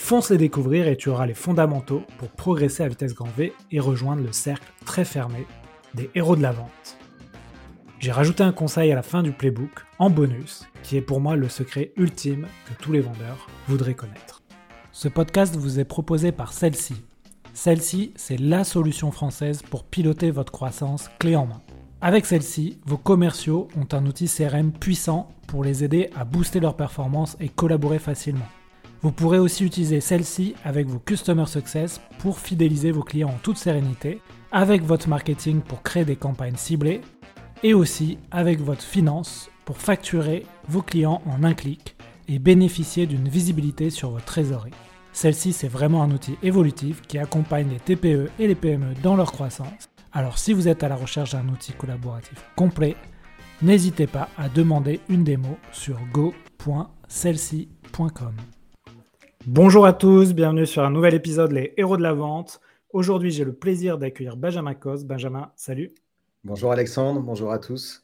Fonce les découvrir et tu auras les fondamentaux pour progresser à vitesse grand V et rejoindre le cercle très fermé des héros de la vente. J'ai rajouté un conseil à la fin du playbook, en bonus, qui est pour moi le secret ultime que tous les vendeurs voudraient connaître. Ce podcast vous est proposé par celle-ci. Celle-ci, c'est la solution française pour piloter votre croissance clé en main. Avec celle-ci, vos commerciaux ont un outil CRM puissant pour les aider à booster leur performance et collaborer facilement. Vous pourrez aussi utiliser celle-ci avec vos Customer Success pour fidéliser vos clients en toute sérénité, avec votre marketing pour créer des campagnes ciblées, et aussi avec votre finance pour facturer vos clients en un clic et bénéficier d'une visibilité sur votre trésorerie. Celle-ci, c'est vraiment un outil évolutif qui accompagne les TPE et les PME dans leur croissance. Alors si vous êtes à la recherche d'un outil collaboratif complet, n'hésitez pas à demander une démo sur go.celci.com. Bonjour à tous, bienvenue sur un nouvel épisode Les Héros de la Vente. Aujourd'hui, j'ai le plaisir d'accueillir Benjamin Cos. Benjamin, salut. Bonjour Alexandre, bonjour à tous.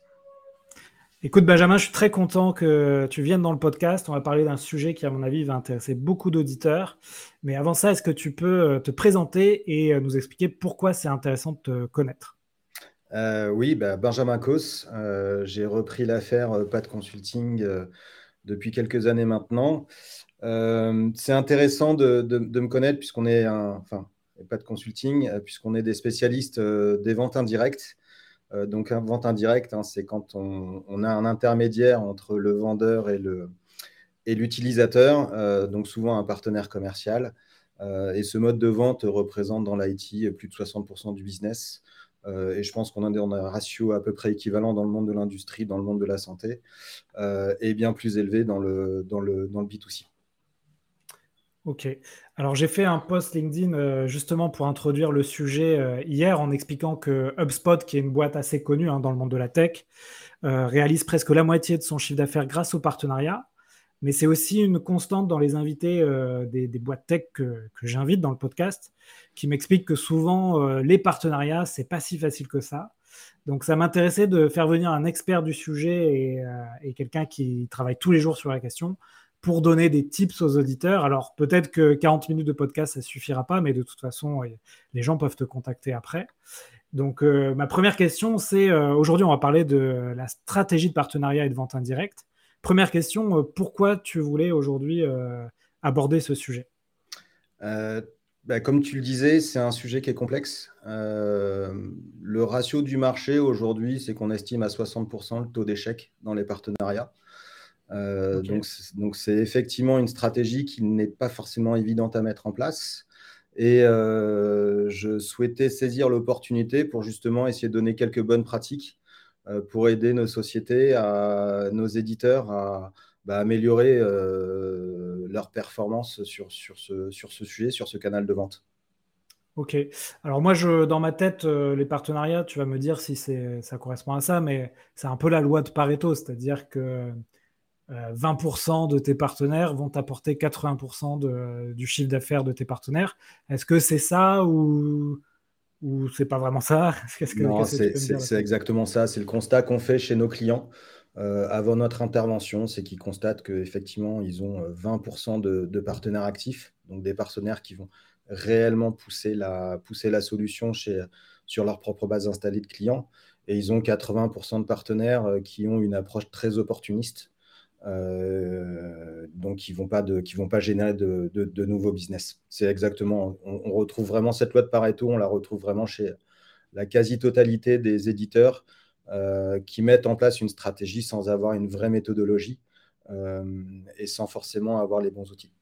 Écoute Benjamin, je suis très content que tu viennes dans le podcast. On va parler d'un sujet qui, à mon avis, va intéresser beaucoup d'auditeurs. Mais avant ça, est-ce que tu peux euh, te présenter et euh, nous expliquer pourquoi c'est intéressant de te connaître? Euh, Oui, bah, Benjamin Cos. J'ai repris l'affaire de Consulting depuis quelques années maintenant. Euh, c'est intéressant de, me connaître puisqu'on est un, enfin, pas de consulting, euh, puisqu'on est des spécialistes euh, des ventes indirectes. donc, une vente indirecte, hein, c'est quand on, a un intermédiaire entre le vendeur et le et l'utilisateur, donc souvent un partenaire commercial. et ce mode de vente représente dans l'IT plus de 60% du business. et je pense qu'on a un ratio à peu près équivalent dans le monde de l'industrie, dans le monde de la santé, et bien plus élevé dans le, dans le, dans le B2C. Ok. Alors j'ai fait un post LinkedIn euh, justement pour introduire le sujet euh, hier en expliquant que HubSpot, qui est une boîte assez connue hein, dans le monde de la tech, euh, réalise presque la moitié de son chiffre d'affaires grâce au partenariat. Mais c'est aussi une constante dans les invités des, boîtes tech que, j'invite dans le podcast, qui m'expliquent que souvent les partenariats, c'est pas si facile que ça. Donc ça m'intéressait de faire venir un expert du sujet et, et quelqu'un qui travaille tous les jours sur la question pour donner des tips aux auditeurs. Alors peut-être que 40 minutes de podcast, ça suffira pas, mais de toute façon, les gens peuvent te contacter après. Donc euh, ma première question, c'est euh, aujourd'hui, on va parler de la stratégie de partenariat et de vente indirecte. Première question, euh, pourquoi tu voulais aujourd'hui aborder ce sujet? Bah, Comme tu le disais, c'est un sujet qui est complexe. le ratio du marché aujourd'hui, c'est qu'on estime à 60% le taux d'échec dans les partenariats. Euh, donc, c'est effectivement une stratégie qui n'est pas forcément évidente à mettre en place. Et euh, je souhaitais saisir l'opportunité pour justement essayer de donner quelques bonnes pratiques euh, pour aider nos sociétés, à, nos éditeurs à bah, améliorer leur performance sur, sur, ce, sur ce sujet, sur ce canal de vente. Ok. Alors moi, je, dans ma tête, les partenariats, tu vas me dire si ça correspond à ça, mais c'est un peu la loi de Pareto, c'est-à-dire que 20% euh, de tes partenaires vont t'apporter 80% du chiffre d'affaires de tes partenaires. Est-ce que c'est ça ou, ou c'est pas vraiment ça? Non, c'est exactement ça. C'est le constat qu'on fait chez nos clients euh, avant notre intervention. C'est qu'ils constatent qu'effectivement, ils ont 20% euh, de, partenaires actifs, donc des partenaires qui vont réellement pousser la, pousser la solution chez, sur leur propre base installée de clients. Et ils ont 80% de partenaires qui ont une approche très opportuniste euh, donc, ne vont, pas vont pas générer de, de, nouveaux business. C'est exactement, on, retrouve vraiment cette loi de Pareto, on la retrouve vraiment chez la quasi-totalité des éditeurs euh, qui mettent en place une stratégie sans avoir une vraie méthodologie euh, et sans forcément avoir les bons outils.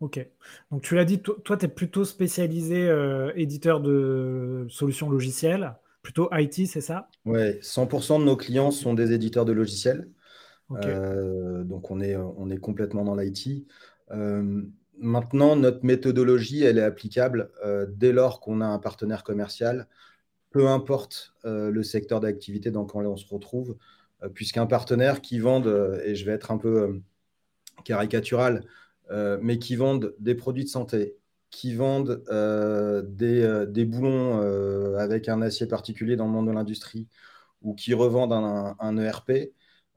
Ok. Donc, tu l'as dit, toi, tu es plutôt spécialisé éditeur de solutions logicielles, plutôt IT, c'est ça? Oui, 100% de nos clients sont des éditeurs de logiciels. Euh, donc on est, on est complètement dans l'IT. Euh, maintenant, notre méthodologie, elle est applicable euh, dès lors qu'on a un partenaire commercial peu importe le secteur d'activité dans lequel on se retrouve, puisqu'un partenaire qui vende, et je vais être un peu caricatural, mais qui vende des produits de santé, qui vendent des, des, boulons avec un acier particulier dans le monde de l'industrie, ou qui revendent un, ERP,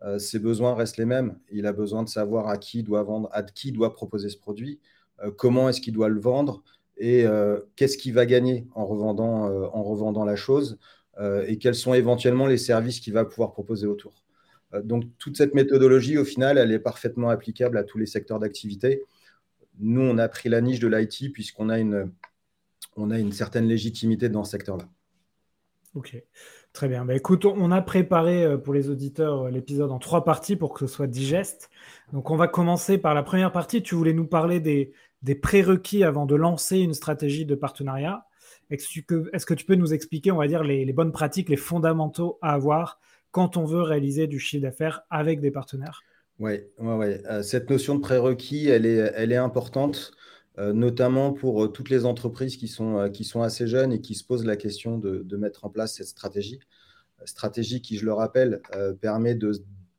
euh, ses besoins restent les mêmes. Il a besoin de savoir à qui doit vendre, à qui doit proposer ce produit, euh, comment est-ce qu'il doit le vendre et euh, qu'est-ce qu'il va gagner en revendant, en revendant la chose et quels sont éventuellement les services qu'il va pouvoir proposer autour. donc toute cette méthodologie, au final, elle est parfaitement applicable à tous les secteurs d'activité. Nous, on a pris la niche de l'IT puisqu'on a une, a une certaine légitimité dans ce secteur-là. Ok. Très bien. Bah, écoute, on a préparé euh, pour les auditeurs euh, l'épisode en trois parties pour que ce soit digeste. Donc, on va commencer par la première partie. Tu voulais nous parler des, prérequis avant de lancer une stratégie de partenariat. Est-ce que, tu peux nous expliquer, on va dire, les, bonnes pratiques, les fondamentaux à avoir quand on veut réaliser du chiffre d'affaires avec des partenaires? Oui, ouais, ouais. Euh, cette notion de prérequis, elle est, elle est importante. Euh, notamment pour euh, toutes les entreprises qui sont, euh, qui sont assez jeunes et qui se posent la question de, mettre en place cette stratégie. Stratégie qui, je le rappelle, permet de,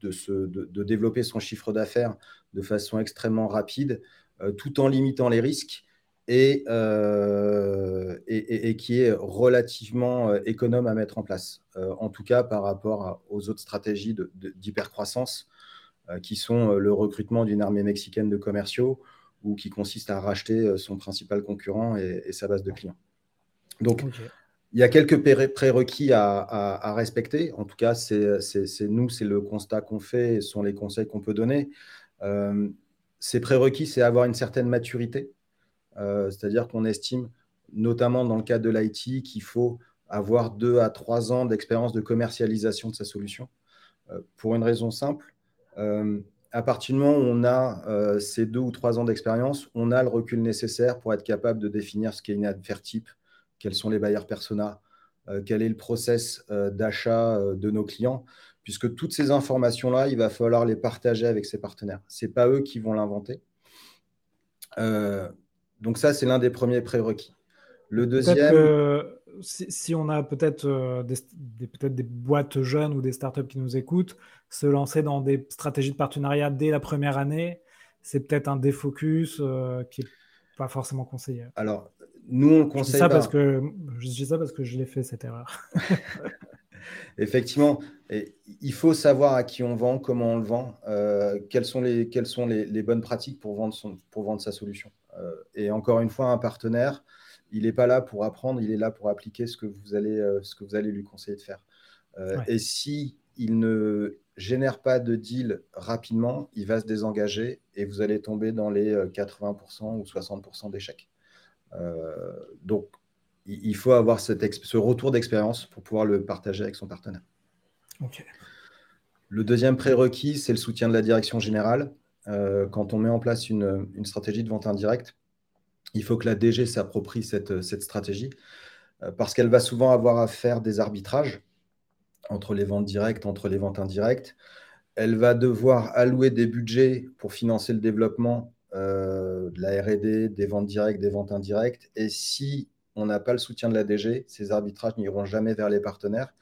de, développer son chiffre d'affaires de façon extrêmement rapide, tout en limitant les risques et, et, qui est relativement économe à mettre en place, en tout cas par rapport aux autres stratégies d'hypercroissance, qui sont le recrutement d'une armée mexicaine de commerciaux ou qui consiste à racheter euh, son principal concurrent et, sa base de clients. Donc, il y a quelques prérequis à, respecter. En tout cas, c'est nous, c'est le constat qu'on fait et ce sont les conseils qu'on peut donner. Euh, ces prérequis, c'est avoir une certaine maturité. Euh, c'est-à-dire qu'on estime, notamment dans le cadre de l'IT, qu'il faut avoir deux à trois ans d'expérience de commercialisation de sa solution. pour une raison simple, à partir du moment où on a euh, ces deux ou trois ans d'expérience, on a le recul nécessaire pour être capable de définir ce qu'est une advert type, quels sont les bailleurs persona, euh, quel est le process euh, d'achat de nos clients, puisque toutes ces informations-là, il va falloir les partager avec ses partenaires. Ce n'est pas eux qui vont l'inventer. donc ça, c'est l'un des premiers prérequis. Le deuxième... Si, on a peut-être des, peut des boîtes jeunes ou des startups qui nous écoutent, se lancer dans des stratégies de partenariat dès la première année, c'est peut-être un défocus euh, qui n'est pas forcément conseillé. Alors, nous, on conseille. Je dis ça, parce, que, je dis ça parce que je l'ai fait, cette erreur. Effectivement, il faut savoir à qui on vend, comment on le vend, euh, quelles sont, les, quelles sont les, bonnes pratiques pour vendre, son, pour vendre sa solution. Euh, et encore une fois, un partenaire, il n'est pas là pour apprendre, il est là pour appliquer ce que vous allez, ce que vous allez lui conseiller de faire. Et si il ne génère pas de deal rapidement, il va se désengager et vous allez tomber dans les 80% euh, ou 60% d'échecs. Euh, donc, il faut avoir ce retour d'expérience pour pouvoir le partager avec son partenaire. Le deuxième prérequis, c'est le soutien de la direction générale. Euh, quand on met en place une, stratégie de vente indirecte, il faut que la DG s'approprie cette, cette, stratégie parce qu'elle va souvent avoir à faire des arbitrages entre les ventes directes, entre les ventes indirectes. Elle va devoir allouer des budgets pour financer le développement euh, de la RD, des ventes directes, des ventes indirectes. Et si on n'a pas le soutien de la DG, ces arbitrages n'iront jamais vers les partenaires,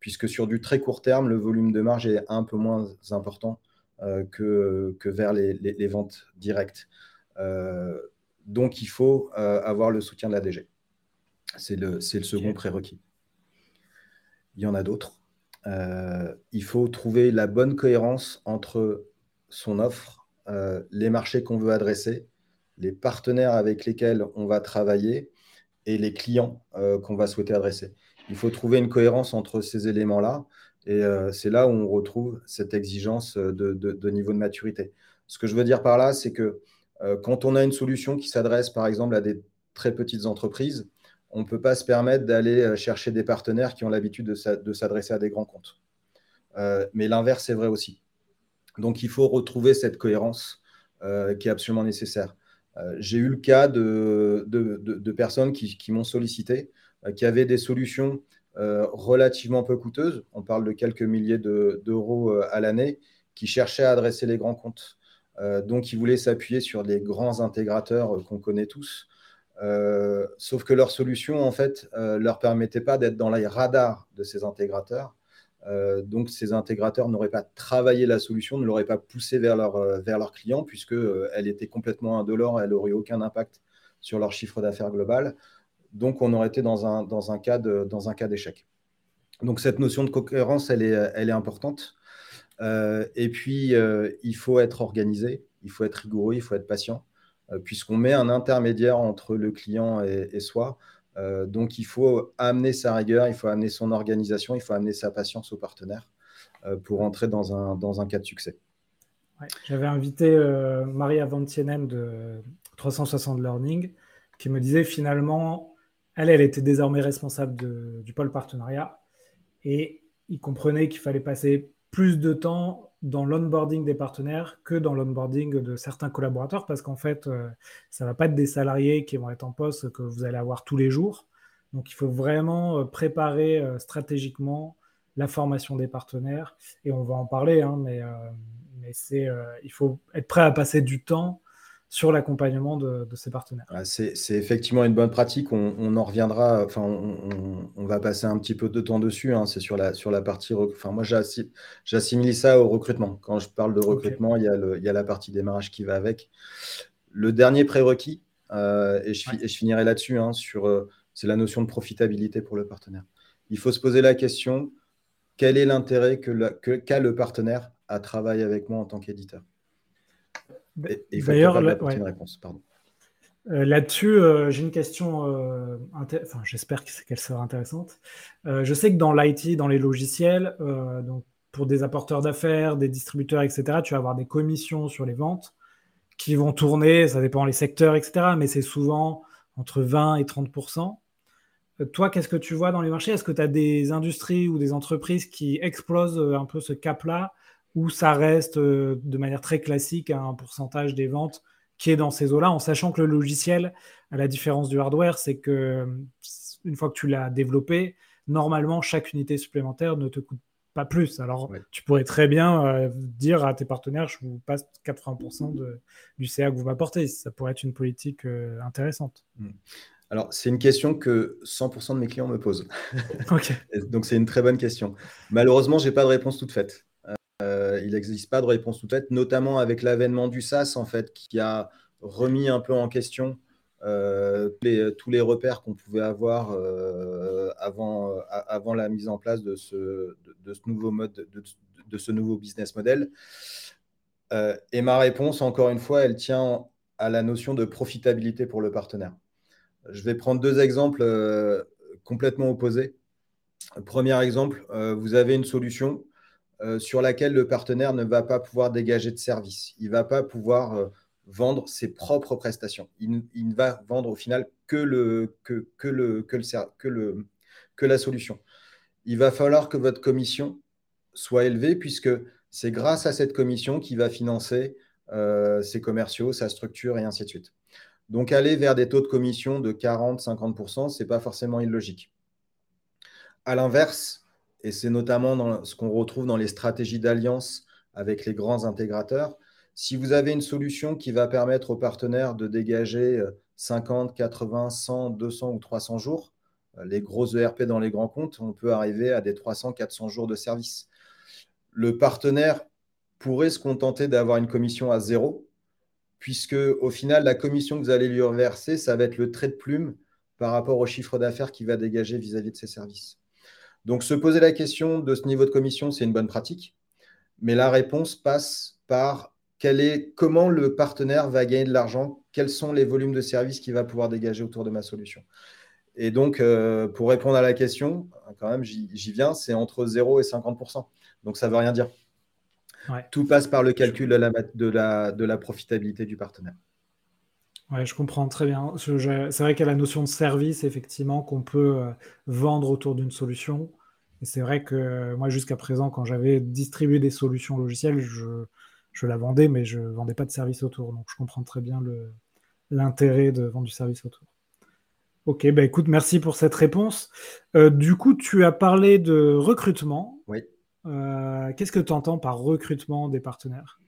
puisque sur du très court terme, le volume de marge est un peu moins important euh, que, vers les, ventes directes. Euh, donc, il faut avoir le soutien de la DG. C'est le, le second prérequis. Il y en a d'autres. Euh, il faut trouver la bonne cohérence entre son offre, euh, les marchés qu'on veut adresser, les partenaires avec lesquels on va travailler et les clients euh, qu'on va souhaiter adresser. Il faut trouver une cohérence entre ces éléments-là et c'est là où on retrouve cette exigence de, niveau de maturité. Ce que je veux dire par là, c'est que quand on a une solution qui s'adresse par exemple à des très petites entreprises, on ne peut pas se permettre d'aller euh, chercher des partenaires qui ont l'habitude de s'adresser à des grands comptes. Euh, mais l'inverse est vrai aussi. Donc il faut retrouver cette cohérence euh, qui est absolument nécessaire. J'ai eu le cas de, personnes qui, m'ont sollicité, qui avaient des solutions relativement peu coûteuses, on parle de quelques milliers d'euros à l'année, qui cherchaient à adresser les grands comptes. Donc ils voulaient s'appuyer sur les grands intégrateurs qu'on connaît tous sauf que leur solution, en fait, leur permettait pas d'être dans les radars de ces intégrateurs. donc, ces intégrateurs n'auraient pas travaillé la solution, ne l'auraient pas poussée vers leur, vers leurs clients, puisqu'elle était complètement indolore, elle n'aurait aucun impact sur leur chiffre d'affaires global. Donc, on aurait été dans un, dans un cas d'échec. Donc, cette notion de cohérence, elle est, elle est importante. Euh, et puis, euh, il faut être organisé, il faut être rigoureux, il faut être patient, euh, puisqu'on met un intermédiaire entre le client et, soi. donc, il faut amener sa rigueur, il faut amener son organisation, il faut amener sa patience au partenaire pour entrer dans un, dans un cas de succès. J'avais invité Maria Vantienem de 360 Learning qui me disait finalement, elle, elle était désormais responsable du pôle partenariat et il comprenait qu'il fallait passer plus de temps dans l'onboarding des partenaires que dans l'onboarding de certains collaborateurs parce qu'en fait, euh, ça ne va pas être des salariés qui vont être en poste que vous allez avoir tous les jours. Donc, il faut vraiment euh, préparer euh, stratégiquement la formation des partenaires et on va en parler, hein, mais, mais il faut être prêt à passer du temps sur l'accompagnement de, ses partenaires. C'est effectivement une bonne pratique. On, en reviendra. Enfin, on, va passer un petit peu de temps dessus. Hein. C'est sur la, sur la partie. Enfin, moi, j'assimile ça au recrutement. Quand je parle de recrutement, il, y a il, y a la partie démarrage qui va avec. Le dernier prérequis, euh, et, je, finirai là-dessus, hein, sur euh, c'est la notion de profitabilité pour le partenaire. Il faut se poser la question quel est l'intérêt qu'a que, qu'a le partenaire à travailler avec moi en tant qu'éditeur? D'ailleurs, euh, là-dessus, euh, j'ai une question, euh, enfin, j'espère qu'elle sera intéressante. je sais que dans l'IT, dans les logiciels, donc pour des apporteurs d'affaires, des distributeurs, etc., tu vas avoir des commissions sur les ventes qui vont tourner, ça dépend les secteurs, etc., mais c'est souvent entre 20 et 30% Toi, qu'est-ce que tu vois dans les marchés? Est-ce que tu as des industries ou des entreprises qui explosent un peu ce cap-là? Où ça reste euh, de manière très classique un pourcentage des ventes qui est dans ces eaux-là, en sachant que le logiciel, à la différence du hardware, c'est que une fois que tu l'as développé, normalement, chaque unité supplémentaire ne te coûte pas plus. Alors, tu pourrais très bien euh, dire à tes partenaires, je vous passe 80% de, du CA que vous m'apportez. Ça pourrait être une politique euh, intéressante. Hmm. Alors, c'est une question que 100% de mes clients me posent. Donc, c'est une très bonne question. Malheureusement, je n'ai pas de réponse toute faite. Euh, il n'existe pas de réponse toute faite, notamment avec l'avènement du SaaS, en fait, qui a remis un peu en question euh, tous les repères qu'on pouvait avoir euh, avant, la mise en place de ce, de, ce nouveau mode, de, ce nouveau business model. et ma réponse, encore une fois, elle tient à la notion de profitabilité pour le partenaire. Je vais prendre deux exemples complètement opposés. Premier exemple, vous avez une solution euh, sur laquelle le partenaire ne va pas pouvoir dégager de service. Il ne va pas pouvoir euh, vendre ses propres prestations. Il, ne va vendre au final que, le, que, que, le, que, le, que, la solution. Il va falloir que votre commission soit élevée puisque c'est grâce à cette commission qu'il va financer euh, ses commerciaux, sa structure et ainsi de suite. Donc aller vers des taux de commission de 40-50%, ce n'est pas forcément illogique. À l'inverse, et c'est notamment ce qu'on retrouve dans les stratégies d'alliance avec les grands intégrateurs. Si vous avez une solution qui va permettre aux partenaires de dégager 50, 80, 100, 200 ou 300 jours, euh, les gros ERP dans les grands comptes, on peut arriver à des 300, 400 jours de service. Le partenaire pourrait se contenter d'avoir une commission à zéro, puisque au final, la commission que vous allez lui reverser, ça va être le trait de plume par rapport au chiffre d'affaires qu'il va dégager vis-à-vis -vis de ses services. Donc, se poser la question de ce niveau de commission, c'est une bonne pratique. Mais la réponse passe par est, comment le partenaire va gagner de l'argent, quels sont les volumes de services qu'il va pouvoir dégager autour de ma solution. Et donc, euh, pour répondre à la question, quand même, j'y viens, c'est entre 0 et 50% Donc, ça ne veut rien dire. Tout passe par le calcul de la, de la profitabilité du partenaire. Ouais, je comprends très bien. C'est vrai qu'il y a la notion de service, effectivement, qu'on peut euh, vendre autour d'une solution. Et c'est vrai que euh, moi, jusqu'à présent, quand j'avais distribué des solutions logicielles, je, je la vendais, mais je ne vendais pas de service autour. Donc, je comprends très bien l'intérêt de vendre du service autour. Ok, bah écoute, merci pour cette réponse. Euh, du coup, tu as parlé de recrutement. Oui. Qu'est-ce que tu entends par recrutement des partenaires?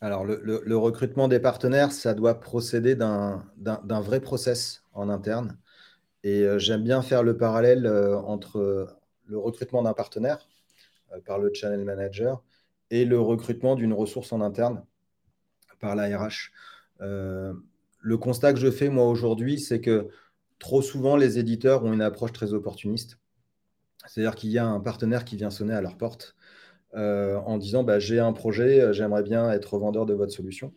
Alors, le, recrutement des partenaires, ça doit procéder d'un vrai process en interne. Et euh, j'aime bien faire le parallèle euh, entre le recrutement d'un partenaire euh, par le channel manager et le recrutement d'une ressource en interne par la RH. le constat que je fais, moi, aujourd'hui, c'est que trop souvent, les éditeurs ont une approche très opportuniste. C'est-à-dire qu'il y a un partenaire qui vient sonner à leur porte euh, en disant bah, j'ai un projet, euh, j'aimerais bien être vendeur de votre solution.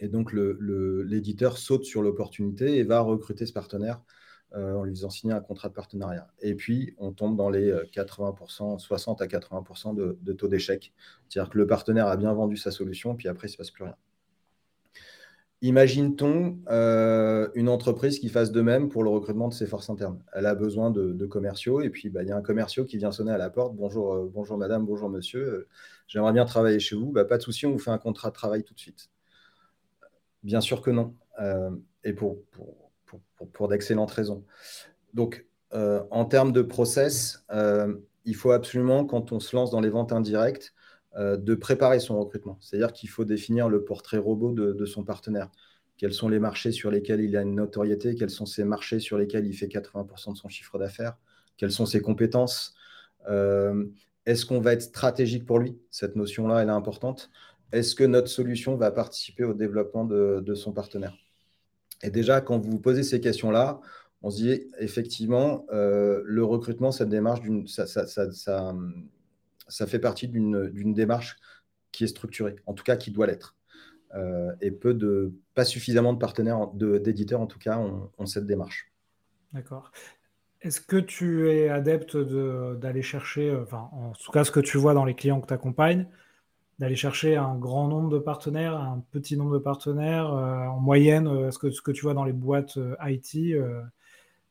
Et donc l'éditeur saute sur l'opportunité et va recruter ce partenaire euh, en lui faisant signer un contrat de partenariat. Et puis on tombe dans les 80%, 60 à 80% de, de taux d'échec. C'est-à-dire que le partenaire a bien vendu sa solution, puis après il ne se passe plus rien. Imagine-t-on euh, une entreprise qui fasse de même pour le recrutement de ses forces internes? Elle a besoin de, commerciaux et puis bah, il y a un commercial qui vient sonner à la porte. Bonjour, euh, bonjour madame, bonjour monsieur, euh, j'aimerais bien travailler chez vous. Bah, pas de souci, on vous fait un contrat de travail tout de suite. Bien sûr que non, et pour, d'excellentes raisons. Donc, en termes de process, il faut absolument, quand on se lance dans les ventes indirectes, euh, de préparer son recrutement. C'est-à-dire qu'il faut définir le portrait robot de, son partenaire. Quels sont les marchés sur lesquels il a une notoriété? Quels sont ces marchés sur lesquels il fait 80% de son chiffre d'affaires? Quelles sont ses compétences? Euh, Est-ce qu'on va être stratégique pour lui? Cette notion-là, est importante. Est-ce que notre solution va participer au développement de, son partenaire? Et déjà, quand vous vous posez ces questions-là, on se dit effectivement, euh, le recrutement, cette démarche, ça, ça, ça, ça fait partie d'une démarche qui est structurée, en tout cas qui doit l'être. Euh, et peu de, pas suffisamment de partenaires, d'éditeurs en tout cas, ont, cette démarche. D'accord. Est-ce que tu es adepte d'aller chercher, euh, enfin, en tout cas, ce que tu vois dans les clients que tu accompagnes, d'aller chercher un grand nombre de partenaires, un petit nombre de partenaires, euh, en moyenne, est-ce que ce que tu vois dans les boîtes IT,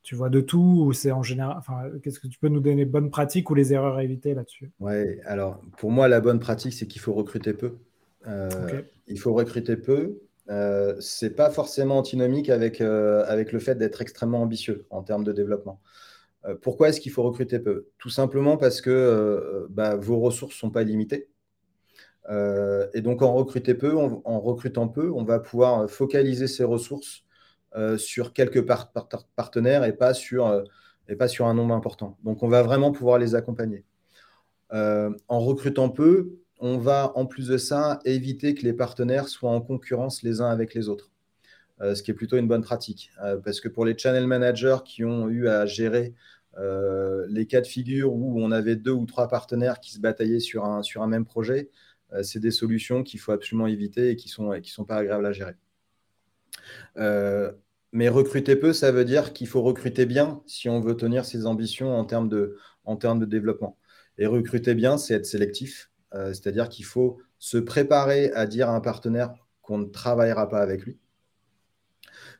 tu vois de tout ou c'est en général enfin, Qu'est-ce que tu peux nous donner bonnes pratiques ou les erreurs à éviter là-dessus? Ouais, alors pour moi, la bonne pratique, c'est qu'il faut recruter peu. Euh, il faut recruter peu. Euh, c'est pas forcément antinomique avec, euh, avec le fait d'être extrêmement ambitieux en termes de développement. Euh, pourquoi est-ce qu'il faut recruter peu? Tout simplement parce que bah, vos ressources ne sont pas limitées. et donc en, recruter peu, en recrutant peu, on va pouvoir focaliser ses ressources sur quelques partenaires et pas sur, euh, et pas sur un nombre important. Donc, on va vraiment pouvoir les accompagner. Euh, en recrutant peu, on va en plus de ça éviter que les partenaires soient en concurrence les uns avec les autres, ce qui est plutôt une bonne pratique. parce que pour les channel managers qui ont eu à gérer les cas de figure où on avait deux ou trois partenaires qui se bataillaient sur un, sur un même projet, c'est des solutions qu'il faut absolument éviter et qui ne sont, qui sont pas agréables à gérer. Euh, mais recruter peu, ça veut dire qu'il faut recruter bien si on veut tenir ses ambitions en termes de, développement. Et recruter bien, c'est être sélectif. Euh, c'est-à-dire qu'il faut se préparer à dire à un partenaire qu'on ne travaillera pas avec lui.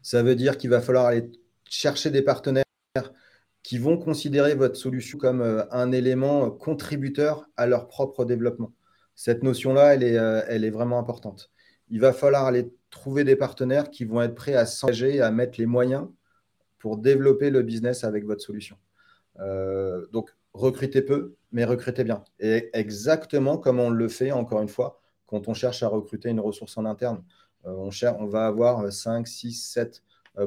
Ça veut dire qu'il va falloir aller chercher des partenaires qui vont considérer votre solution comme euh, un élément contributeur à leur propre développement. Cette notion-là, elle est vraiment importante. Il va falloir aller trouver des partenaires qui vont être prêts à s'engager, à mettre les moyens pour développer le business avec votre solution. Euh, donc, recrutez peu, mais recrutez bien. Et exactement comme on le fait, encore une fois, quand on cherche à recruter une ressource en interne. Euh, on, va avoir 5, 6, 7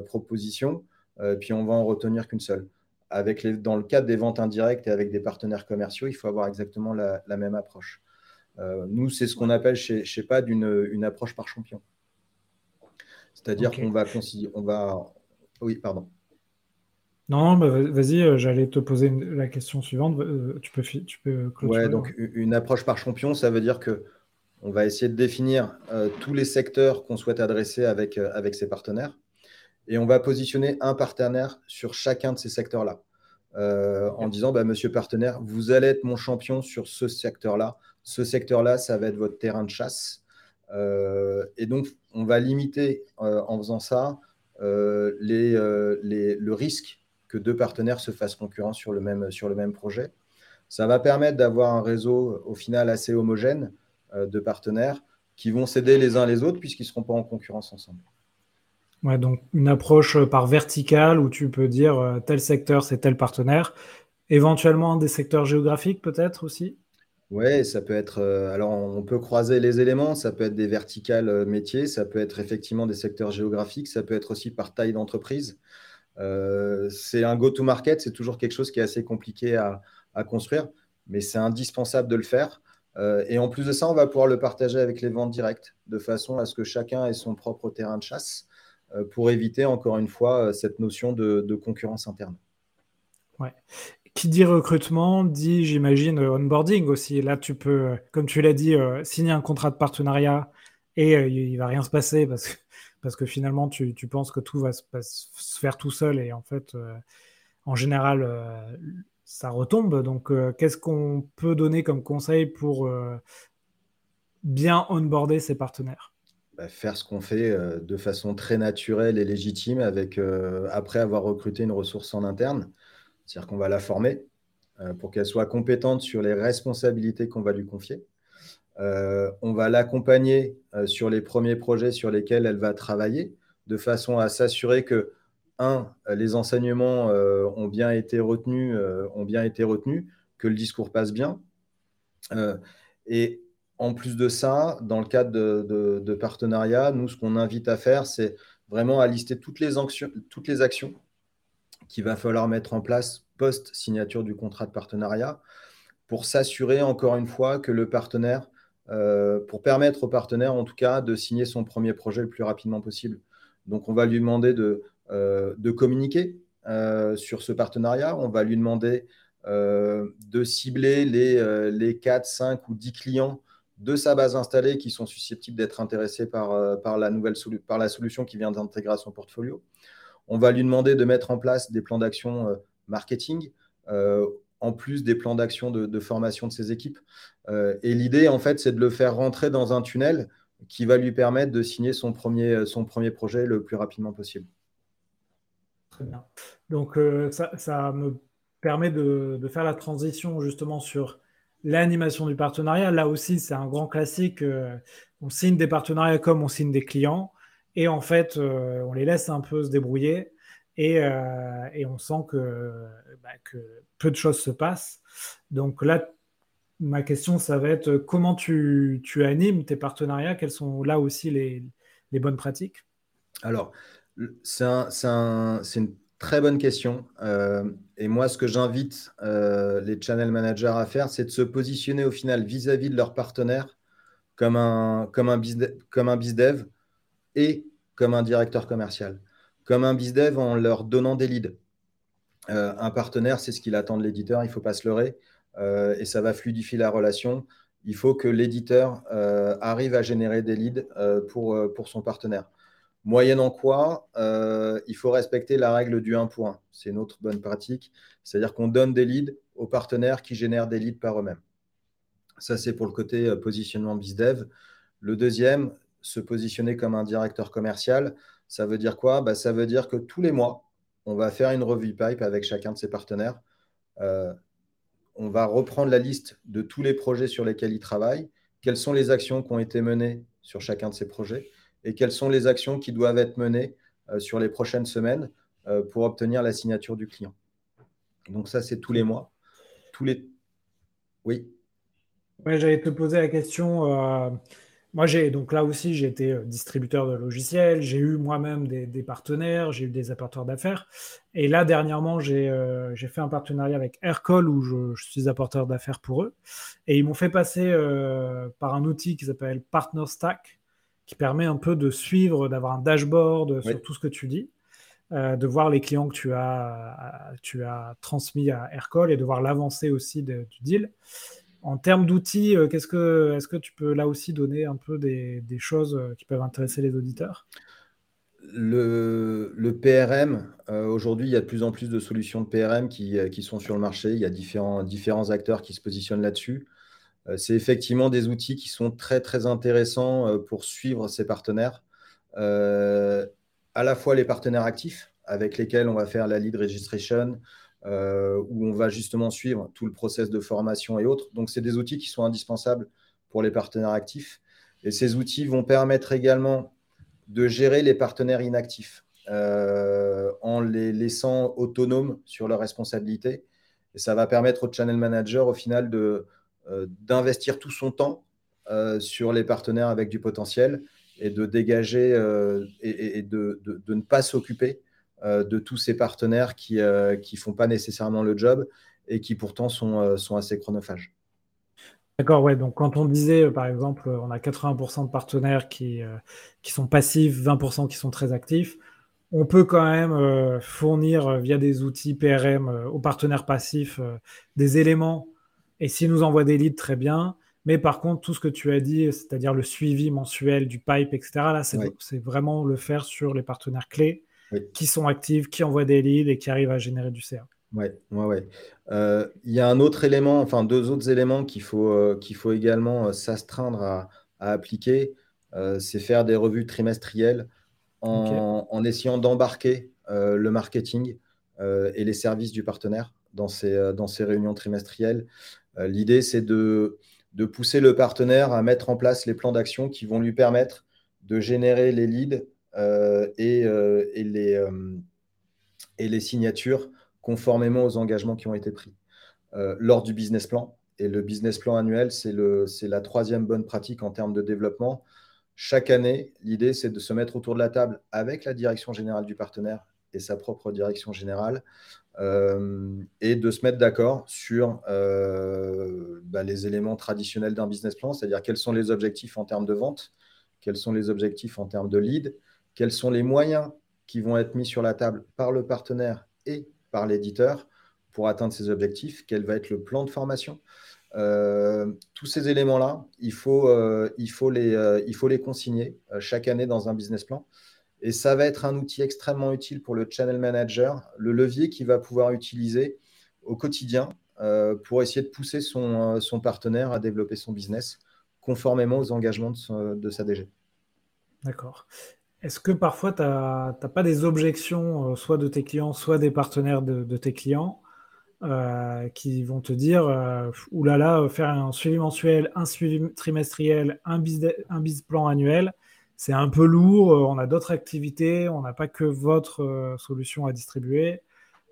propositions, euh, puis on va en retenir qu'une seule. Avec dans le cadre des ventes indirectes et avec des partenaires commerciaux, il faut avoir exactement la, même approche. nous, c'est ce qu'on appelle chez, PAD une approche par champion. C'est-à-dire qu'on va on va. Oui, pardon. Non, bah, vas-y, euh, j'allais te poser la question suivante. Euh, tu peux, tu peux Ouais, donc une approche par champion, ça veut dire que on va essayer de définir euh, tous les secteurs qu'on souhaite adresser avec, avec ses partenaires et on va positionner un partenaire sur chacun de ces secteurs-là. en disant, bah, monsieur partenaire, vous allez être mon champion sur ce secteur-là. Ce secteur-là, ça va être votre terrain de chasse. Et donc, on va limiter euh, en faisant ça euh, euh, le risque que deux partenaires se fassent concurrence sur le même, sur le même projet. Ça va permettre d'avoir un réseau au final assez homogène de partenaires qui vont s'aider les uns les autres puisqu'ils ne seront pas en concurrence ensemble. Ouais, donc une approche par verticale où tu peux dire tel secteur c'est tel partenaire, éventuellement des secteurs géographiques peut-être aussi? Oui, ça peut être. alors, on peut croiser les éléments. Ça peut être des verticales métiers, ça peut être effectivement des secteurs géographiques, ça peut être aussi par taille d'entreprise. c'est un go-to-market, c'est toujours quelque chose qui est assez compliqué à, construire, mais c'est indispensable de le faire. et en plus de ça, on va pouvoir le partager avec les ventes directes, de façon à ce que chacun ait son propre terrain de chasse. Euh, pour éviter, encore une fois, euh, cette notion de, concurrence interne. Ouais. Qui dit recrutement dit, j'imagine, onboarding aussi. Là, tu peux, comme tu l'as dit, euh, signer un contrat de partenariat et il ne va rien se passer parce que, parce que finalement, tu, penses que tout va se, faire tout seul et en fait, en général, ça retombe. Donc, qu'est-ce qu'on peut donner comme conseil pour bien onboarder ses partenaires? Bah, faire ce qu'on fait euh, de façon très naturelle et légitime avec, euh, après avoir recruté une ressource en interne. C'est-à-dire qu'on va la former euh, pour qu'elle soit compétente sur les responsabilités qu'on va lui confier. on va l'accompagner sur les premiers projets sur lesquels elle va travailler, de façon à s'assurer que, un, les enseignements ont, bien été retenus, ont bien été retenus, que le discours passe bien. et en plus de ça, dans le cadre de, de, partenariat, nous, ce qu'on invite à faire, c'est vraiment à lister toutes les actions qu'il va falloir mettre en place post-signature du contrat de partenariat pour s'assurer, encore une fois, que le partenaire, euh, pour permettre au partenaire, en tout cas, de signer son premier projet le plus rapidement possible. Donc, on va lui demander de, euh, communiquer euh, sur ce partenariat. On va lui demander de cibler les, les 4, 5 ou 10 clients de sa base installée qui sont susceptibles d'être intéressés par, par, la nouvelle par la solution qui vient d'intégrer à son portfolio. On va lui demander de mettre en place des plans d'action euh, marketing, euh, en plus des plans d'action de, formation de ses équipes. et l'idée, en fait, c'est de le faire rentrer dans un tunnel qui va lui permettre de signer son premier, projet le plus rapidement possible. Très bien. Donc, ça, me permet de, faire la transition justement sur l'animation du partenariat, là aussi, c'est un grand classique. Euh, on signe des partenariats comme on signe des clients. Et en fait, euh, on les laisse un peu se débrouiller. Et, euh, on sent bah, que, peu de choses se passent. Donc là, ma question, ça va être comment tu, animes tes partenariats? Quelles sont là aussi les, bonnes pratiques? Alors, c'est une Très bonne question. Euh, et moi, ce que j'invite les channel managers à faire, c'est de se positionner au final vis-à-vis de leurs partenaires comme un, comme, un comme un bizdev et comme un directeur commercial. Comme un bizdev en leur donnant des leads. Euh, un partenaire, c'est ce qu'il attend de l'éditeur, il ne faut pas se leurrer. et ça va fluidifier la relation. Il faut que l'éditeur arrive à générer des leads pour, son partenaire. Moyennant quoi, euh, il faut respecter la règle du 1 pour 1. C'est une autre bonne pratique. C'est-à-dire qu'on donne des leads aux partenaires qui génèrent des leads par eux-mêmes. Ça, c'est pour le côté euh, positionnement BizDev. Le deuxième, se positionner comme un directeur commercial, ça veut dire quoi? Bah, Ça veut dire que tous les mois, on va faire une revue pipe avec chacun de ses partenaires. Euh, on va reprendre la liste de tous les projets sur lesquels ils travaillent, quelles sont les actions qui ont été menées sur chacun de ces projets? Et quelles sont les actions qui doivent être menées euh, sur les prochaines semaines euh, pour obtenir la signature du client? Donc ça, c'est tous les mois. Tous les... Oui. Ouais, J'allais te poser la question. Euh, moi, j'ai donc là aussi, j'ai été distributeur de logiciels, j'ai eu moi-même des, partenaires, j'ai eu des apporteurs d'affaires. Et là, dernièrement, j'ai fait un partenariat avec Aircall où je, je suis apporteur d'affaires pour eux. Et ils m'ont fait passer par un outil qui s'appelle Partner Stack, qui permet un peu de suivre, d'avoir un dashboard sur tout ce que tu dis, euh, de voir les clients que tu as, tu as transmis à Aircall et de voir l'avancée aussi du deal. En termes d'outils, euh, qu'est-ce que, est-ce que tu peux là aussi donner un peu des, choses euh, qui peuvent intéresser les auditeurs? Le, le, PRM, aujourd'hui, il y a de plus en plus de solutions de PRM qui, qui, sont sur le marché. Il y a différents, différents acteurs qui se positionnent là-dessus. Euh, c'est effectivement des outils qui sont très très intéressants euh, pour suivre ses partenaires, euh, à la fois les partenaires actifs avec lesquels on va faire la lead registration, où on va justement suivre tout le process de formation et autres. Donc, c'est des outils qui sont indispensables pour les partenaires actifs. Et ces outils vont permettre également de gérer les partenaires inactifs en les laissant autonomes sur leurs responsabilités. Et ça va permettre au channel manager, au final, de, d'investir tout son temps sur les partenaires avec du potentiel et de dégager et, de, ne pas s'occuper de tous ces partenaires qui ne font pas nécessairement le job et qui pourtant sont, sont assez chronophages. D'accord, ouais. Donc, quand on disait, par exemple, on a 80% de partenaires qui, qui sont passifs, 20% qui sont très actifs, on peut quand même euh, fournir euh, via des outils PRM euh, aux partenaires passifs des éléments et s'ils nous envoient des leads, très bien. Mais par contre, tout ce que tu as dit, c'est-à-dire le suivi mensuel du pipe, etc., là, c'est vraiment le faire sur les partenaires clés qui sont actifs, qui envoient des leads et qui arrivent à générer du CA. Oui, ouais, ouais. Il y a un autre élément, enfin deux autres éléments qu'il faut, qu'il faut également s'astreindre à, appliquer. c'est faire des revues trimestrielles en, essayant d'embarquer euh, le marketing euh, et les services du partenaire dans ces, euh, dans ces réunions trimestrielles. L'idée, c'est de, de pousser le partenaire à mettre en place les plans d'action qui vont lui permettre de générer les leads et, et, les, et les signatures conformément aux engagements qui ont été pris. lors du business plan, et le business plan annuel, c'est la troisième bonne pratique en termes de développement. Chaque année, l'idée, c'est de se mettre autour de la table avec la direction générale du partenaire et sa propre direction générale euh, et de se mettre d'accord sur euh, bah, les éléments traditionnels d'un business plan, c'est-à-dire quels sont les objectifs en termes de vente, quels sont les objectifs en termes de lead, quels sont les moyens qui vont être mis sur la table par le partenaire et par l'éditeur pour atteindre ces objectifs, quel va être le plan de formation? Euh, tous ces éléments-là, il, faut, euh, euh, les consigner chaque année dans un business plan. Et ça va être un outil extrêmement utile pour le channel manager, le levier qu'il va pouvoir utiliser au quotidien pour essayer de pousser son, son, partenaire à développer son business conformément aux engagements de, sa DG. D'accord. Est-ce que parfois tu n'as pas des objections, soit de tes clients, soit des partenaires de tes clients, euh, qui vont te dire euh, oulala, faire un suivi mensuel, un suivi trimestriel, un un plan annuel, c'est un peu lourd. Euh, on a d'autres activités, on n'a pas que votre solution à distribuer.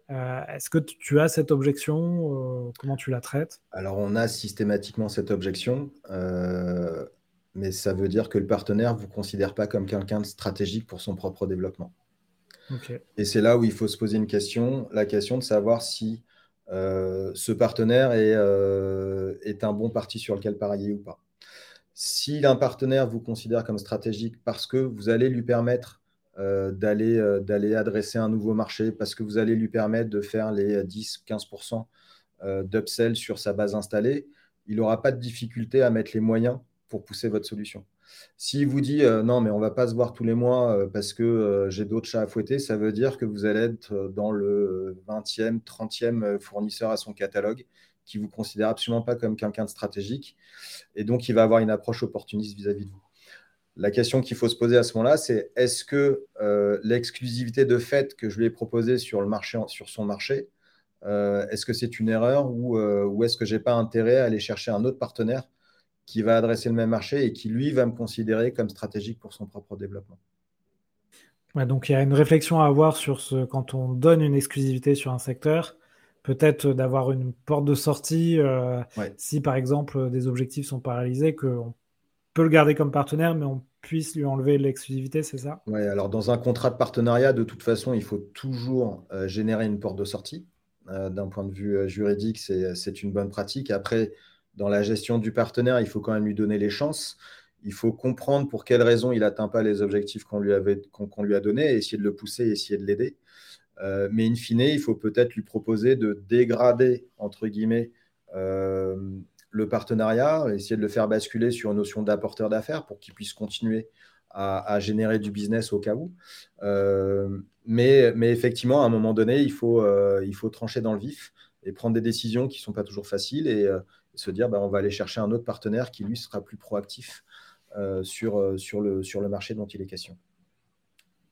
Est-ce que tu as cette objection Comment tu la traites? Alors, on a systématiquement cette objection, mais ça veut dire que le partenaire ne vous considère pas comme quelqu'un de stratégique pour son propre développement. Et c'est là où il faut se poser une question, la question de savoir si euh, ce partenaire euh, est, un bon parti sur lequel parier ou pas. Si un partenaire vous considère comme stratégique parce que vous allez lui permettre euh, d'aller adresser un nouveau marché, parce que vous allez lui permettre de faire les 10-15% d'upsell sur sa base installée, il n'aura pas de difficulté à mettre les moyens pour pousser votre solution. S'il vous dit euh, non, mais on ne va pas se voir tous les mois euh, parce que euh, j'ai d'autres chats à fouetter, ça veut dire que vous allez être dans le 20e, 30e fournisseur à son catalogue qui vous considère absolument pas comme quelqu'un de stratégique. Et donc, il va avoir une approche opportuniste vis-à-vis de vous. La question qu'il faut se poser à ce moment-là, c'est est-ce que l'exclusivité de fait que je lui ai proposée sur, le marché, sur son marché, est-ce que c'est une erreur ou, ou est-ce que je n'ai pas intérêt à aller chercher un autre partenaire qui va adresser le même marché et qui, lui, va me considérer comme stratégique pour son propre développement. donc, il y a une réflexion à avoir sur ce, quand on donne une exclusivité sur un secteur, peut-être d'avoir une porte de sortie euh, si, par exemple, des objectifs sont paralysés, qu'on peut le garder comme partenaire, mais on puisse lui enlever l'exclusivité, c'est ça? Oui, alors dans un contrat de partenariat, de toute façon, il faut toujours euh, générer une porte de sortie. Euh, d'un point de vue juridique, c'est une bonne pratique. Après, dans la gestion du partenaire, il faut quand même lui donner les chances. Il faut comprendre pour quelles raisons il n'atteint pas les objectifs qu'on lui, avait, qu'on, lui a donnés essayer de le pousser essayer de l'aider. Euh, mais in fine, il faut peut-être lui proposer de dégrader, entre guillemets, euh, le partenariat, essayer de le faire basculer sur une notion d'apporteur d'affaires pour qu'il puisse continuer à, générer du business au cas où. Euh, mais, mais, effectivement, à un moment donné, il faut, il faut trancher dans le vif et prendre des décisions qui ne sont pas toujours faciles. Et, se dire bah, on va aller chercher un autre partenaire qui lui sera plus proactif euh, sur, euh, sur, le, sur le marché dont il est question.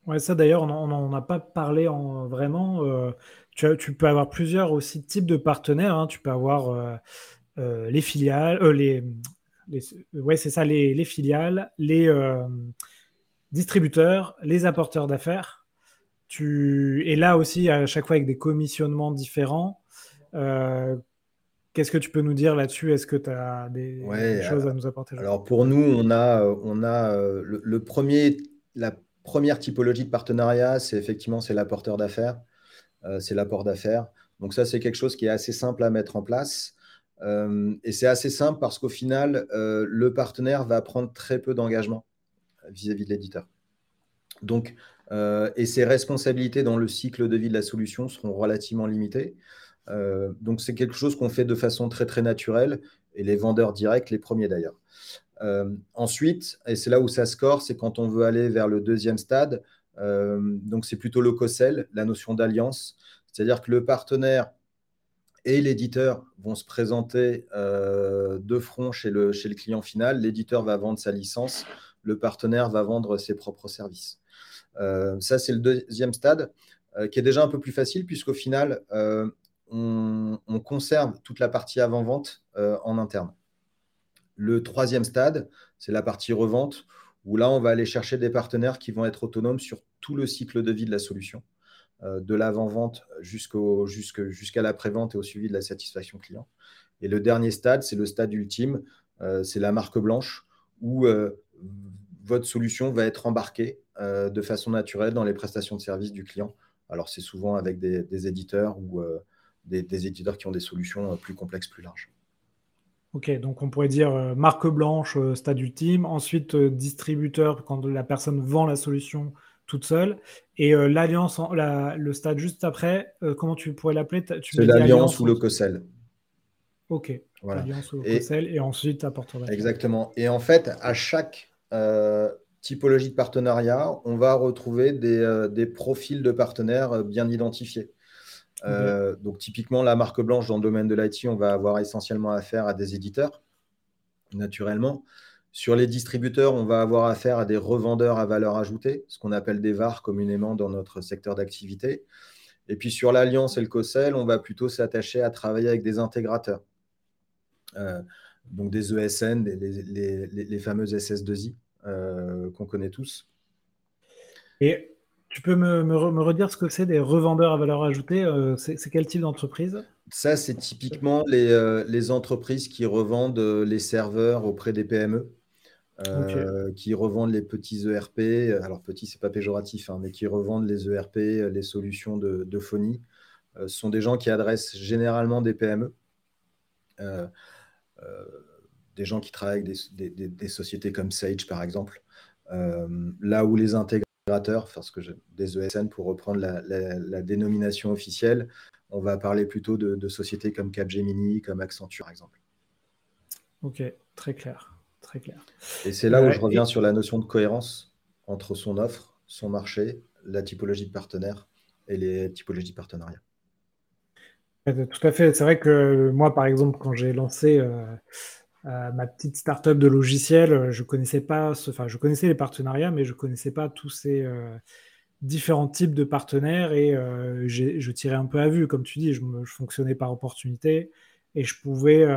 Ouais, ça d'ailleurs, on n'en a pas parlé en, vraiment. Euh, tu, tu, peux avoir plusieurs aussi types de partenaires. Hein. Tu peux avoir les filiales, les, ouais, c'est ça, les, les, filiales, les distributeurs, les apporteurs d'affaires. Tu... Et là aussi, à chaque fois avec des commissionnements différents Qu'est-ce que tu peux nous dire là-dessus? Est-ce que tu as des, choses à nous apporter Alors pour nous, on a, on a le, premier, la première typologie de partenariat, c'est effectivement c'est l'apporteur d'affaires, c'est l'apport d'affaires. Donc ça, c'est quelque chose qui est assez simple à mettre en place. et c'est assez simple parce qu'au final, le partenaire va prendre très peu d'engagement vis-à-vis de l'éditeur. Donc, euh, et ses responsabilités dans le cycle de vie de la solution seront relativement limitées. Euh, donc, c'est quelque chose qu'on fait de façon très, très naturelle, et les vendeurs directs, les premiers d'ailleurs. Euh, ensuite, et c'est là où ça score, c'est quand on veut aller vers le deuxième stade. donc, c'est plutôt le COSEL, la notion d'alliance. C'est-à-dire que le partenaire et l'éditeur vont se présenter de front chez le, chez le client final. L'éditeur va vendre sa licence, le partenaire va vendre ses propres services. Euh, ça, c'est le deuxième stade, euh, qui est déjà un peu plus facile, puisqu'au final, euh, on, conserve toute la partie avant-vente en interne. Le troisième stade, c'est la partie revente, où là, on va aller chercher des partenaires qui vont être autonomes sur tout le cycle de vie de la solution, de l'avant-vente jusqu'à l'après-vente et au suivi de la satisfaction client. Et le dernier stade, c'est le stade ultime, c'est la marque blanche, où votre solution va être embarquée euh, de façon naturelle dans les prestations de services du client. Alors, c'est souvent avec des, éditeurs ou euh, des, éditeurs qui ont des solutions euh, plus complexes, plus larges. Ok, donc on pourrait dire marque blanche, stade ultime, ensuite distributeur quand la personne vend la solution toute seule, et l'alliance, le stade juste après, comment tu pourrais l'appeler? C'est l'alliance ou le COSEL. Ok, l'alliance ou le COSEL, et ensuite apporteur Exactement. Et en fait, à chaque typologie de partenariat, on va retrouver des, euh, profils de partenaires euh, bien identifiés. Euh, donc typiquement, la marque blanche dans le domaine de l'IT, on va avoir essentiellement affaire à des éditeurs, naturellement. Sur les distributeurs, on va avoir affaire à des revendeurs à valeur ajoutée, ce qu'on appelle des VAR communément dans notre secteur d'activité. Et puis sur l'Alliance et le COSEL, on va plutôt s'attacher à travailler avec des intégrateurs. donc des ESN, les, les fameuses SS2I. Euh, qu'on connaît tous. Et tu peux me, me, redire ce que c'est des revendeurs à valeur ajoutée euh, C'est quel type d'entreprise? Ça, c'est typiquement les, euh, les, entreprises qui revendent les serveurs auprès des PME. qui revendent les petits ERP, alors petits c'est pas péjoratif, hein, mais qui revendent les ERP, les solutions de, de phonie. ce sont des gens qui adressent généralement des PME des gens qui travaillent avec des, sociétés comme Sage, par exemple, euh, là où les intégrateurs, parce que des ESN pour reprendre la, dénomination officielle, on va parler plutôt de, sociétés comme Capgemini, comme Accenture, par exemple. Ok, très clair. Très clair. Et c'est là où je reviens sur la notion de cohérence entre son offre, son marché, la typologie de partenaires et les typologies de partenariat. Tout à fait. C'est vrai que moi, par exemple, quand j'ai lancé euh, euh, ma petite startup de logiciel, euh, je connaissais pas, enfin, je connaissais les partenariats, mais je connaissais pas tous ces euh, différents types de partenaires et je tirais un peu à vue, comme tu dis, je, fonctionnais par opportunité et je pouvais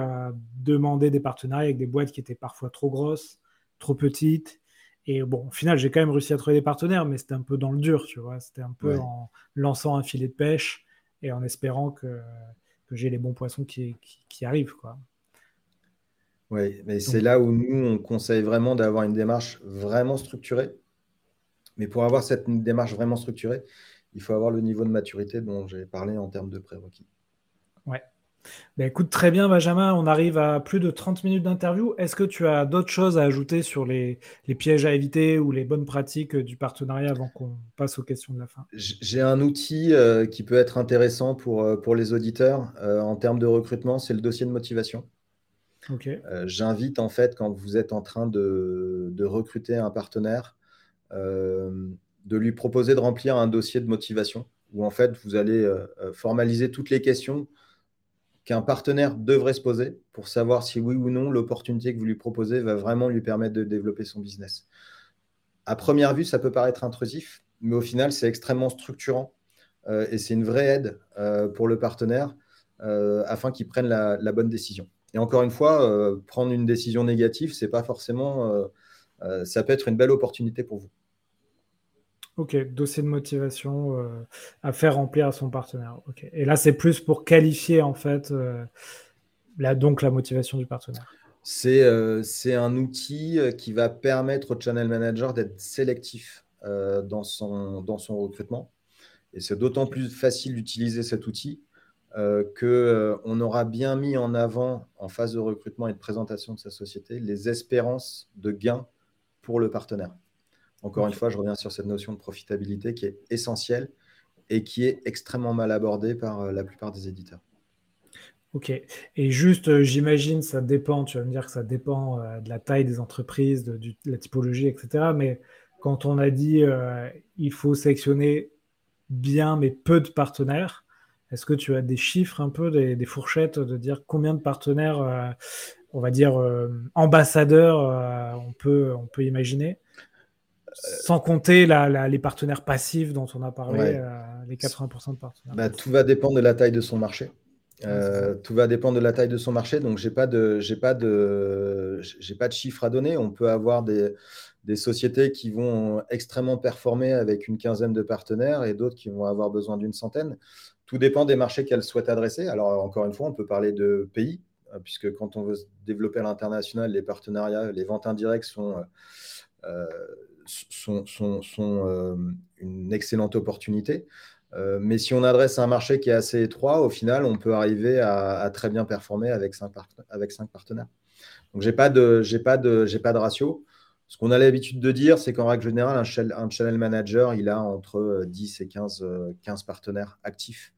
demander des partenariats avec des boîtes qui étaient parfois trop grosses, trop petites. Et bon, au final, j'ai quand même réussi à trouver des partenaires, mais c'était un peu dans le dur, tu vois. C'était un peu en lançant un filet de pêche et en espérant que, que j'ai les bons poissons qui, qui, qui arrivent, quoi. Oui, mais c'est là où nous, on conseille vraiment d'avoir une démarche vraiment structurée. Mais pour avoir cette démarche vraiment structurée, il faut avoir le niveau de maturité dont j'ai parlé en termes de prérequis. Ouais. Ben écoute, très bien, Benjamin. On arrive à plus de 30 minutes d'interview. Est-ce que tu as d'autres choses à ajouter sur les, pièges à éviter ou les bonnes pratiques du partenariat avant qu'on passe aux questions de la fin? J'ai un outil euh, qui peut être intéressant pour, euh, pour les auditeurs euh, en termes de recrutement, c'est le dossier de motivation. Euh, j'invite en fait, quand vous êtes en train de, recruter un partenaire, euh, de lui proposer de remplir un dossier de motivation où en fait vous allez euh, formaliser toutes les questions qu'un partenaire devrait se poser pour savoir si oui ou non l'opportunité que vous lui proposez va vraiment lui permettre de développer son business. À première vue, ça peut paraître intrusif, mais au final, c'est extrêmement structurant et c'est une vraie aide pour le partenaire afin qu'il prenne la bonne décision. Et encore une fois, euh, prendre une décision négative, c'est pas forcément. Euh, euh, ça peut être une belle opportunité pour vous. Ok, dossier de motivation à faire remplir à son partenaire. Et là, c'est plus pour qualifier en fait là, donc la motivation du partenaire. C'est un outil qui va permettre au channel manager d'être sélectif dans, son, dans son recrutement. Et c'est d'autant plus facile d'utiliser cet outil euh, qu'on aura bien mis en avant en phase de recrutement et de présentation de sa société les espérances de gains pour le partenaire. Encore une fois, je reviens sur cette notion de profitabilité qui est essentielle et qui est extrêmement mal abordée par euh, la plupart des éditeurs. Ok. Et juste, euh, j'imagine, ça dépend, tu vas me dire que ça dépend de la taille des entreprises, de, la typologie, etc. Mais quand on a dit il faut sélectionner bien mais peu de partenaires, est-ce que tu as des chiffres un peu, des, fourchettes de dire combien de partenaires, euh, on va dire euh, ambassadeurs, euh, on, peut, on peut imaginer? Sans compter les partenaires passifs dont on a parlé, les 80% de partenaires. Bah, tout va dépendre de la taille de son marché. tout va dépendre de la taille de son marché. Donc, je n'ai pas, de, pas, de, pas de chiffres à donner. On peut avoir des, des sociétés qui vont extrêmement performer avec une quinzaine de partenaires et d'autres qui vont avoir besoin d'une centaine. Tout dépend des marchés qu'elles souhaitent adresser. Alors, encore une fois, on peut parler de pays, euh, puisque quand on veut développer à l'international, les partenariats, les ventes indirectes sont, euh, sont, sont, euh, une excellente opportunité. mais si on adresse un marché qui est assez étroit, au final, on peut arriver à, très bien performer avec cinq, partenaires. Donc, je n'ai pas, de, pas, pas de ratio. Ce qu'on a l'habitude de dire, c'est qu'en règle générale, un, channel manager, il a entre 10 et 15, 15 partenaires actifs euh,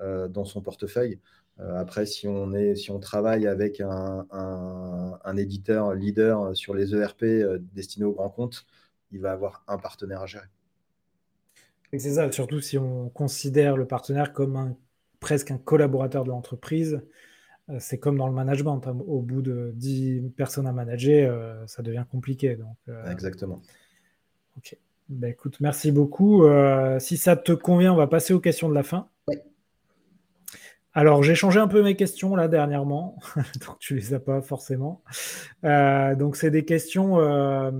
dans son portefeuille. Euh, après, si on, est, si on travaille avec un, un, éditeur leader sur les ERP euh, destinés aux grands comptes, il va avoir un partenaire à gérer. C'est ça, surtout si on considère le partenaire comme un, presque un collaborateur de l'entreprise. C'est comme dans le management. Hein. Au bout de 10 personnes à manager, ça devient compliqué. Donc, Exactement. Ok. Ben, écoute, merci beaucoup. si ça te convient, on va passer aux questions de la fin. Alors, j'ai changé un peu mes questions là dernièrement, donc tu les as pas forcément. Euh, donc, c'est des questions euh,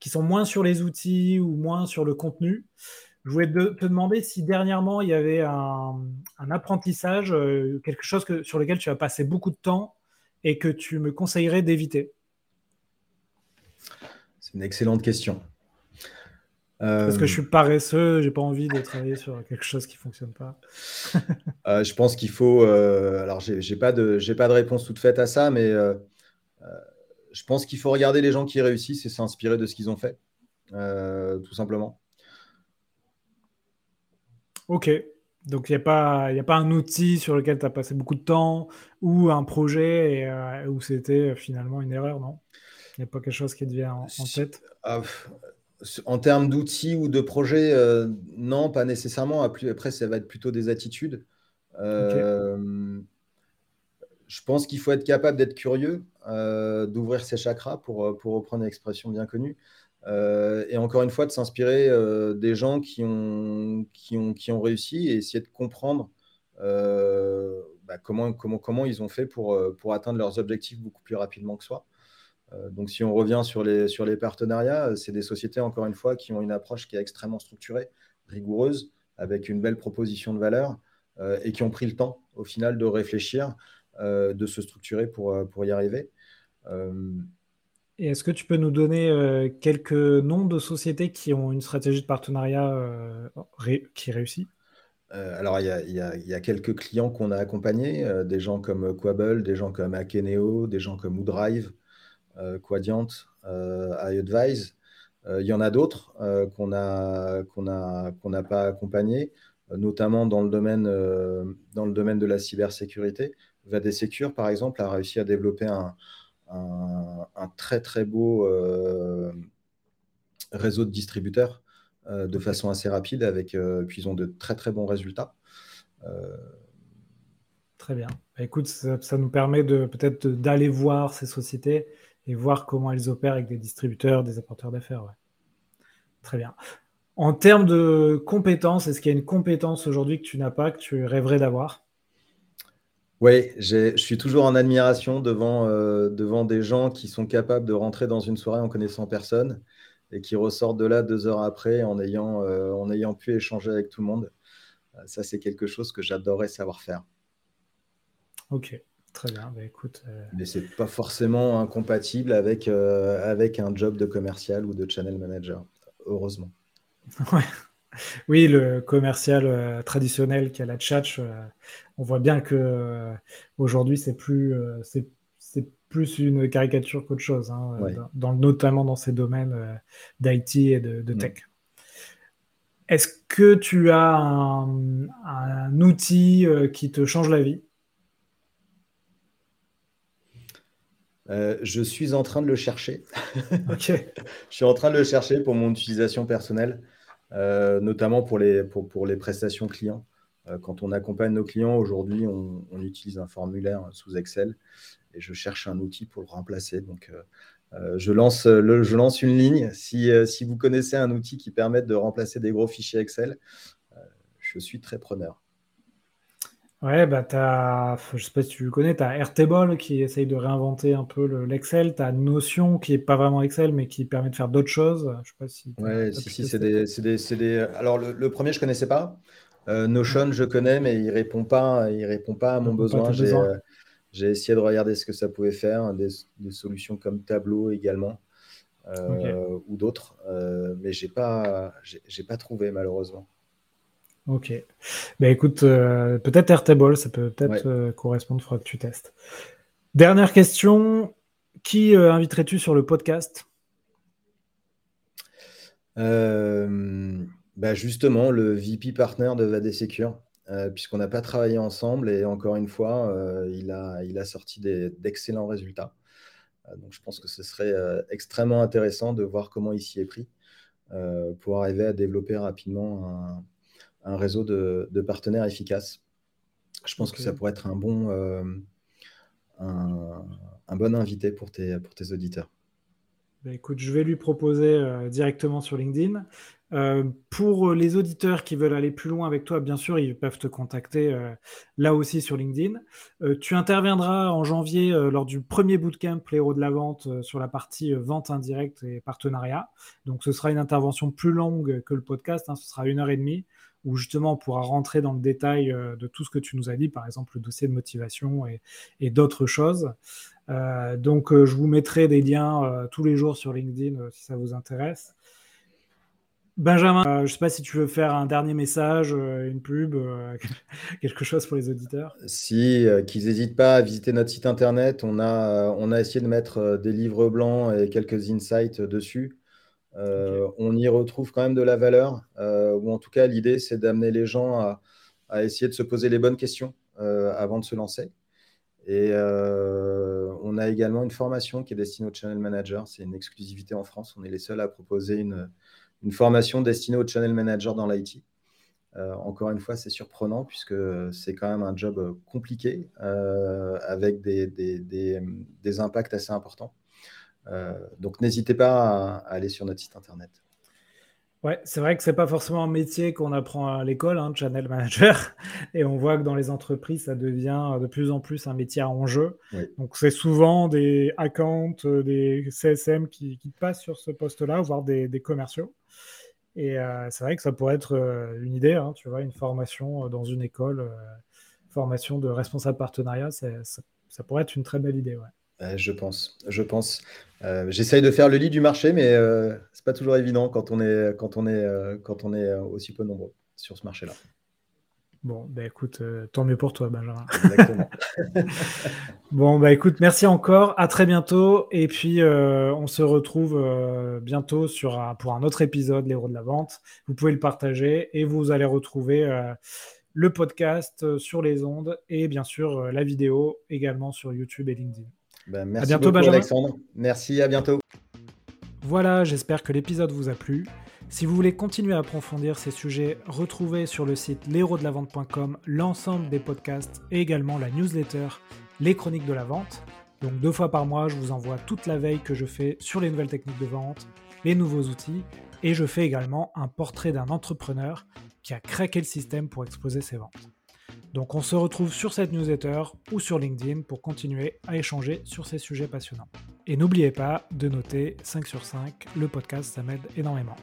qui sont moins sur les outils ou moins sur le contenu. Je voulais te, demander si dernièrement il y avait un, apprentissage, euh, quelque chose sur lequel tu as passé beaucoup de temps et que tu me conseillerais d'éviter. C'est une excellente question. Parce que je suis paresseux, j'ai pas envie de travailler sur quelque chose qui fonctionne pas. Euh, je pense qu'il faut. Euh, alors, j'ai pas de, j'ai pas de réponse toute faite à ça, mais euh, je pense qu'il faut regarder les gens qui réussissent et s'inspirer de ce qu'ils ont fait, tout simplement. Ok. Donc, il n'y a, pas, a pas un outil sur lequel tu as passé beaucoup de temps ou un projet et, où c'était finalement une erreur, non? Il n'y a pas quelque chose qui te vient en, tête? ah, en termes d'outils ou de projets, euh, non, pas nécessairement. Après, ça va être plutôt des attitudes. Euh, je pense qu'il faut être capable d'être curieux, euh, d'ouvrir ses chakras, pour, pour reprendre une expression bien connue. et encore une fois, de s'inspirer des gens qui ont, qui, ont, qui ont réussi et essayer de comprendre bah, comment, comment, comment ils ont fait pour, pour atteindre leurs objectifs beaucoup plus rapidement que soi. Euh, donc, si on revient sur les, sur les partenariats, euh, c'est des sociétés, encore une fois, qui ont une approche qui est extrêmement structurée, rigoureuse, avec une belle proposition de valeur euh, et qui ont pris le temps, au final, de réfléchir, de se structurer pour, pour y arriver. Et est-ce que tu peux nous donner quelques noms de sociétés qui ont une stratégie de partenariat qui réussit? Alors, il y, a, quelques clients qu'on a accompagnés, des gens comme Quable, des gens comme Akeneo, des gens comme Woodrive, euh, Quadient, euh, iAdvise. Euh, il y en a d'autres qu'on n'a qu'on a, qu'on n'a pas accompagnés, notamment dans le, domaine, dans le domaine de la cybersécurité. Vadesecure, par exemple, a réussi à développer un, un, très très beau réseau de distributeurs de façon assez rapide, avec, puis ils ont de très très bons résultats. Très bien. Bah, écoute, ça, ça nous permet de peut-être d'aller voir ces sociétés et voir comment elles opèrent avec des distributeurs, des apporteurs d'affaires. Très bien. En termes de compétences, est-ce qu'il y a une compétence aujourd'hui que tu n'as pas, que tu rêverais d'avoir? Oui, je suis toujours en admiration devant, euh, devant des gens qui sont capables de rentrer dans une soirée en connaissant personne et qui ressortent de là deux heures après en ayant, euh, en ayant pu échanger avec tout le monde. Ça, c'est quelque chose que j'adorerais savoir faire. Ok. Très bien, bah, écoute. Euh, Mais c'est pas forcément incompatible avec, euh, avec un job de commercial ou de channel manager, heureusement. Oui, le commercial euh, traditionnel qui a la tchatch, on voit bien que aujourd'hui c'est plus c'est, plus une caricature qu'autre chose, hein, dans, notamment dans ces domaines d'IT et de, mm. tech. Est-ce que tu as un outil qui te change la vie? Euh, je suis en train de le chercher. je suis en train de le chercher pour mon utilisation personnelle, euh, notamment pour les, pour, pour les prestations clients. Euh, quand on accompagne nos clients, aujourd'hui, on, utilise un formulaire sous Excel et je cherche un outil pour le remplacer. Donc, je, lance le, je lance une ligne. Si, si vous connaissez un outil qui permet de remplacer des gros fichiers Excel, je suis très preneur. Ouais, bah t'as, je sais pas si tu le connais, tu as Airtable qui essaye de réinventer un peu l'Excel, tu as Notion qui est pas vraiment Excel mais qui permet de faire d'autres choses. Je sais pas si. Ouais, si, si, c'est des, des, des, Alors le, premier je connaissais pas. Euh, Notion je connais mais il répond pas, il répond pas à mon besoin. Euh, j'ai essayé de regarder ce que ça pouvait faire, des, solutions comme Tableau également euh, ou d'autres, mais j'ai pas, j'ai pas trouvé malheureusement. Ok. Ben écoute, euh, peut-être Airtable, ça peut peut-être euh, correspondre, il faudra que tu testes. Dernière question, qui euh, inviterais-tu sur le podcast? Bah, Justement, le VP partner de VAD Secure, puisqu'on n'a pas travaillé ensemble et encore une fois, il, a, il a sorti d'excellents résultats. donc je pense que ce serait extrêmement intéressant de voir comment il s'y est pris pour arriver à développer rapidement un un réseau de, partenaires efficaces. Je pense que ça pourrait être un bon, euh, un, bon invité pour tes, pour tes auditeurs. Bah, écoute, je vais lui proposer euh, directement sur LinkedIn. Euh, pour les auditeurs qui veulent aller plus loin avec toi, bien sûr, ils peuvent te contacter là aussi sur LinkedIn. tu interviendras en janvier lors du premier bootcamp L'héros de la vente sur la partie vente indirecte et partenariat. Donc ce sera une intervention plus longue que le podcast, hein. ce sera une heure et demie où justement on pourra rentrer dans le détail euh, de tout ce que tu nous as dit, par exemple le dossier de motivation et, d'autres choses. Euh, donc euh, je vous mettrai des liens tous les jours sur LinkedIn si ça vous intéresse. Benjamin, je ne sais pas si tu veux faire un dernier message, une pub, quelque chose pour les auditeurs. Si, qu'ils n'hésitent pas à visiter notre site internet. On a, on a essayé de mettre des livres blancs et quelques insights dessus. Euh, on y retrouve quand même de la valeur, euh, ou en tout cas l'idée c'est d'amener les gens à, essayer de se poser les bonnes questions euh, avant de se lancer. Et on a également une formation qui est destinée aux channel managers, c'est une exclusivité en France, on est les seuls à proposer une, formation destinée aux channel managers dans l'IT. encore une fois, c'est surprenant puisque c'est quand même un job compliqué avec des impacts assez importants. Euh, donc n'hésitez pas à, aller sur notre site internet. Ouais, c'est vrai que c'est pas forcément un métier qu'on apprend à l'école, hein, channel manager, et on voit que dans les entreprises, ça devient de plus en plus un métier à enjeu. Donc c'est souvent des accounts, euh, des CSM qui, passent sur ce poste-là, voire des, commerciaux. Et euh, c'est vrai que ça pourrait être une idée, hein, tu vois, une formation dans une école, formation de responsable partenariat, ça, ça, pourrait être une très belle idée. Ouais je pense, je pense. Euh, j'essaye de faire le lit du marché, mais euh, c'est pas toujours évident quand on est, quand on est, euh, quand on est aussi peu nombreux sur ce marché-là. Bon, bah écoute, tant mieux pour toi, Benjamin. Exactement. bon, bah écoute, merci encore. À très bientôt. Et puis, on se retrouve bientôt sur pour un autre épisode, l'héros de la vente. Vous pouvez le partager et vous allez retrouver le podcast sur les ondes et bien sûr la vidéo également sur YouTube et LinkedIn. Ben, merci bientôt, beaucoup, Alexandre. Merci, à bientôt. Voilà, j'espère que l'épisode vous a plu. Si vous voulez continuer à approfondir ces sujets, retrouvez sur le site l'héros-de-la-vente.com l'ensemble des podcasts et également la newsletter Les Chroniques de la Vente. Donc deux fois par mois, je vous envoie toute la veille que je fais sur les nouvelles techniques de vente, les nouveaux outils, et je fais également un portrait d'un entrepreneur qui a craqué le système pour exposer ses ventes. Donc on se retrouve sur cette newsletter ou sur LinkedIn pour continuer à échanger sur ces sujets passionnants. Et n'oubliez pas de noter 5 sur 5, le podcast ça m'aide énormément.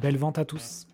Belle vente à tous